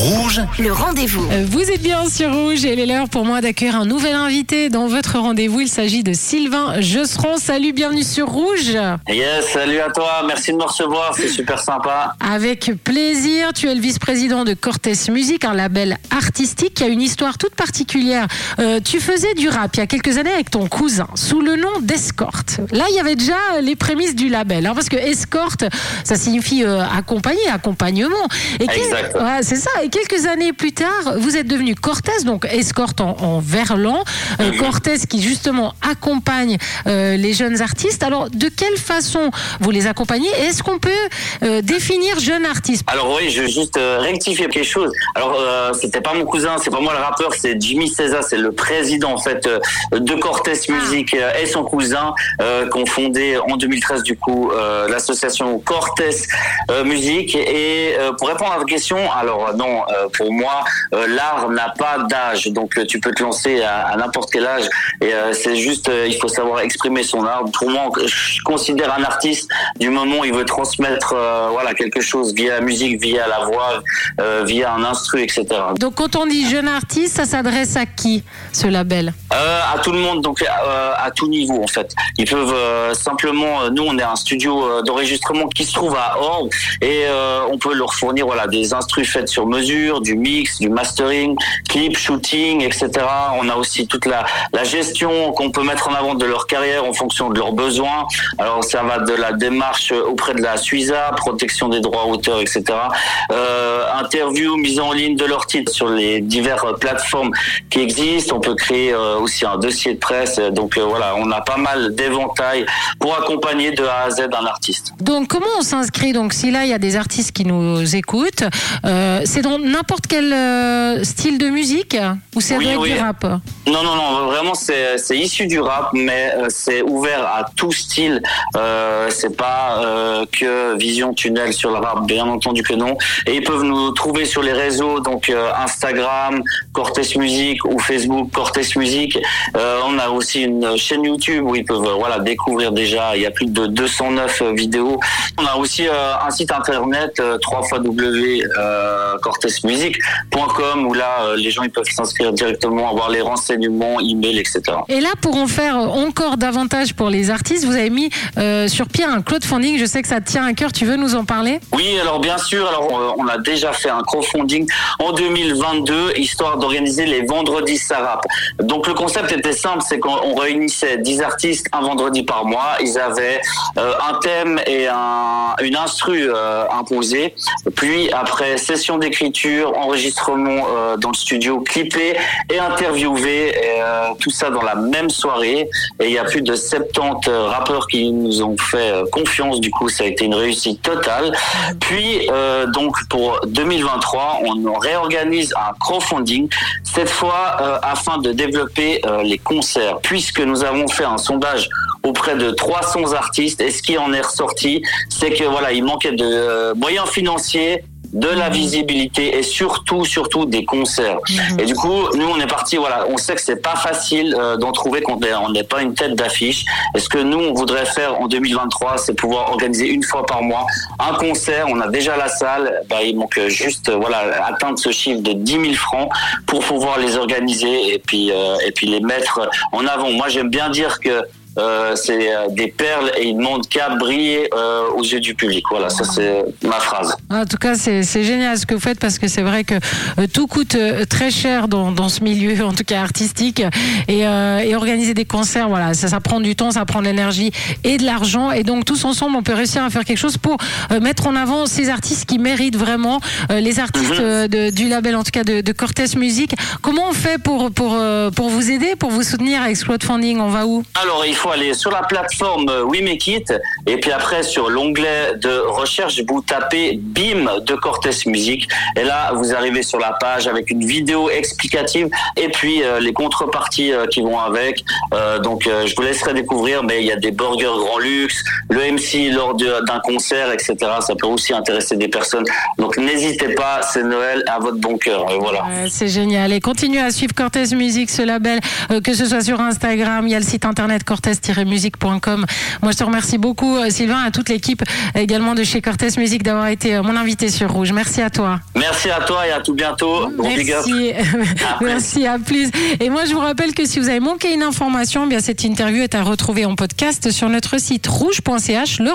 Rouge, Le rendez-vous. Euh, Vous êtes bien sur Rouge et il est l'heure pour moi d'accueillir un nouvel invité dans votre rendez-vous. Il s'agit de Sylvain Josseron. Salut, bienvenue sur Rouge. Yes, salut à toi, merci de me recevoir, c'est super sympa. Avec plaisir, tu es le vice-président de Cortés Music, un label artistique qui a une histoire toute particulière. Euh, tu faisais du rap il y a quelques années avec ton cousin sous le nom d'Escorte. Là, il y avait déjà les prémices du label, hein, parce que Escorte, ça signifie euh, accompagner, accompagnement. Et Exact. Ouais, c'est ça. Et quelques années plus tard, vous êtes devenu Cortés, donc escorte en, en verlan. Euh, Cortés qui justement accompagne euh, les jeunes artistes. Alors, de quelle façon vous les accompagnez Est-ce qu'on peut euh, définir jeune artiste? Alors oui, je veux juste rectifier quelque chose. Alors c'était pas mon cousin, c'est pas moi le rappeur, c'est Jimmy César, c'est le président en fait de Cortés Music euh, et son cousin qui ont fondé en 2013 du coup l'association Cortés euh, Music. Et pour répondre à votre question, alors non, euh, pour moi euh, l'art n'a pas d'âge, donc euh, tu peux te lancer à, à n'importe quel âge. Et c'est juste, il faut savoir exprimer son art. Pour moi, je considère un artiste du moment où il veut transmettre voilà quelque chose via la musique, via la voix, via un instru, etc. Donc, quand on dit jeune artiste, ça s'adresse à qui ce label? Euh, à tout le monde, donc euh, à tout niveau en fait. Ils peuvent euh, simplement, nous on est un studio d'enregistrement qui se trouve à Orbe et on peut leur fournir voilà des instrus faits sur mesure, du mix, du mastering, clip, shooting, etc. On a aussi toute la, la gestion qu'on peut mettre en avant de leur carrière en fonction de leurs besoins. Alors ça va de la démarche auprès de la Suiza, protection des droits d'auteur, etc. Euh, interview, mise en ligne de leur titre sur les diverses plateformes qui existent. On peut créer euh, aussi un dossier de presse. Donc euh, voilà, on a pas mal d'éventails pour accompagner de A à Z un artiste. Donc, comment on s'inscrit? Donc, si là, il y a des artistes qui nous écoutent, c'est dans n'importe quel euh, style de musique Ou c'est Oui, du rap Non, non, non, vraiment c'est c'est issu du rap, mais euh, c'est ouvert à tout style. Euh, c'est pas euh, que Vision Tunnel sur le rap, bien entendu que non. Et ils peuvent nous trouver sur les réseaux, donc Instagram, Cortés Music ou Facebook Cortés Music. Euh, on a aussi une chaîne YouTube où ils peuvent voilà découvrir déjà. Il y a plus de 209 vidéos. On a aussi un site internet euh, www.cortesmusic.com où là euh, les gens ils peuvent s'inscrire directement, avoir les renseignements, email, etc. Et là, pour en faire encore davantage pour les artistes, vous avez mis euh, sur pied un crowdfunding. Je sais que ça te tient à cœur. Tu veux nous en parler? Oui, alors bien sûr, alors euh, on a déjà fait un crowdfunding en 2022 histoire d'organiser les vendredis Sarap. Donc le concept était simple, c'est qu'on on réunissait 10 artistes un vendredi par mois. Ils avaient euh, un thème et un, une instru euh, imposée. Puis après session d'écriture, enregistrement euh, dans le studio, clippé et interviewé, euh, tout ça dans la même soirée. Et il y a plus de 70 rappeurs qui nous ont fait euh, confiance. Du coup, ça a été une réussite totale. Puis, euh, donc, pour 2023, on réorganise un crowdfunding, cette fois euh, afin de développer euh, les concerts, puisque nous avons fait un sondage auprès de 300 artistes, et ce qui en est ressorti, c'est que voilà, il manquait de euh, moyens financiers de la visibilité et surtout surtout des concerts. Et du coup nous on est parti voilà on sait que c'est pas facile euh, d'en trouver est- on n'est pas une tête d'affiche. Et ce que nous on voudrait faire en 2023 c'est pouvoir organiser une fois par mois un concert. On a déjà la salle. Bah, il manque juste euh, voilà atteindre ce chiffre de 10 000 francs pour pouvoir les organiser et puis euh, et puis les mettre en avant. Moi j'aime bien dire que euh, c'est euh, des perles et ils ne demandent qu'à briller euh, aux yeux du public. Voilà, ça c'est ma phrase. En tout cas, c'est c'est génial ce que vous faites parce que c'est vrai que euh, tout coûte très cher dans, dans ce milieu, en tout cas artistique. Et, euh, et organiser des concerts, voilà, ça, ça prend du temps, ça prend de l'énergie et de l'argent. Et donc, tous ensemble, on peut réussir à faire quelque chose pour mettre en avant ces artistes qui méritent vraiment, les artistes Mhm. de- du label, en tout cas de, de Cortés Music. Comment on fait pour, pour, pour vous aider, pour vous soutenir avec ce crowdfunding On va où? Alors, il faut aller sur la plateforme euh, We Make It et puis après sur l'onglet de recherche, vous tapez BIM de Cortés Music et là vous arrivez sur la page avec une vidéo explicative et puis euh, les contreparties euh, qui vont avec. Donc, je vous laisserai découvrir, mais il y a des burgers grand luxe, le MC lors d'un concert, etc. Ça peut aussi intéresser des personnes. Donc, n'hésitez pas, c'est Noël à votre bon cœur. Voilà. C'est génial. Et continuez à suivre Cortés Music, ce label, que ce soit sur Instagram, il y a le site internet cortez-musique.com. Moi, je te remercie beaucoup, Sylvain, à toute l'équipe également de chez Cortez Musique d'avoir été mon invité sur Rouge. Merci à toi. Merci à toi et à tout bientôt. Merci. Merci, à plus. Et moi, je vous rappelle que si vous avez manqué une information, eh bien cette interview est à retrouver en podcast sur notre site rouge.ch. Le